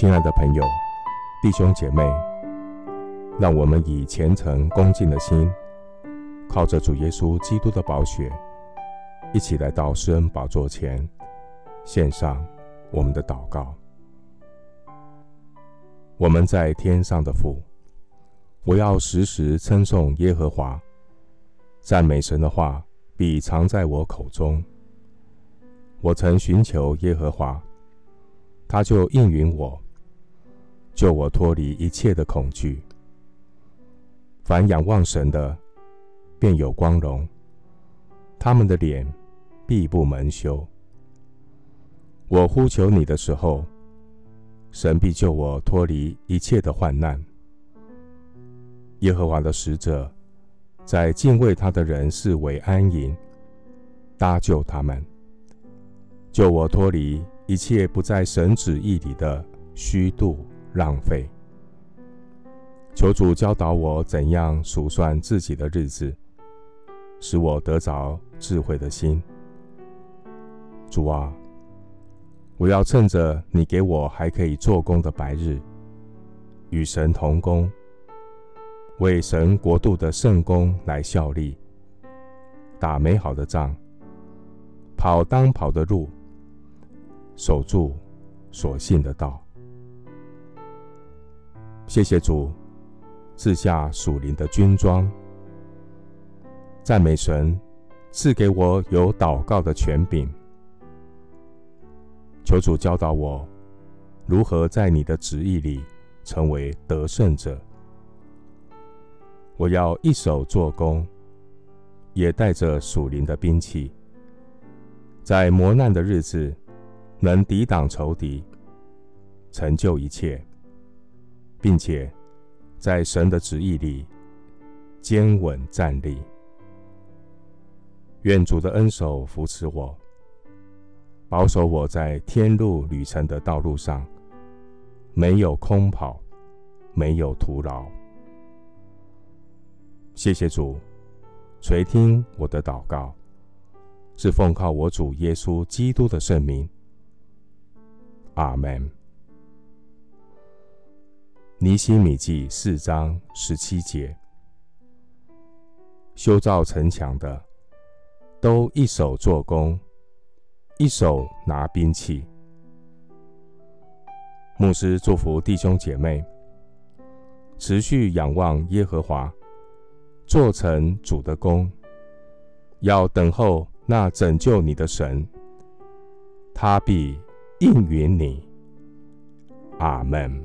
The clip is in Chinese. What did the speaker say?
亲爱的朋友、弟兄姐妹，让我们以虔诚恭敬的心，靠着主耶稣基督的宝血，一起来到施恩宝座前，献上我们的祷告。我们在天上的父，我要时时称颂耶和华，赞美神的话必常在我口中。我曾寻求耶和华。他就应允我，救我脱离一切的恐惧。凡仰望神的，便有光荣；他们的脸必不蒙羞。我呼求你的时候，神必救我脱离一切的患难。耶和华的使者在敬畏他的人四围安营，搭救他们，救我脱离。一切不在神旨意里的虚度浪费，求主教导我怎样数算自己的日子，使我得着智慧的心。主啊，我要趁着你给我还可以做工的白日，与神同工，为神国度的圣工来效力，打美好的仗，跑当跑的路。守住所信的道。谢谢主赐下属灵的军装，赞美神赐给我有祷告的权柄。求主教导我如何在你的旨意里成为得胜者。我要一手做工，也带着属灵的兵器，在磨难的日子。能抵挡仇敌，成就一切，并且在神的旨意里坚稳站立。愿主的恩手扶持我，保守我在天路旅程的道路上，没有空跑，没有徒劳。谢谢主垂听我的祷告，是奉靠我主耶稣基督的圣名。阿门。尼希米记四章十七节：修造城墙的，都一手做工，一手拿兵器。牧师祝福弟兄姐妹，持续仰望耶和华，做成主的工，要等候那拯救你的神，他必应允你，阿门。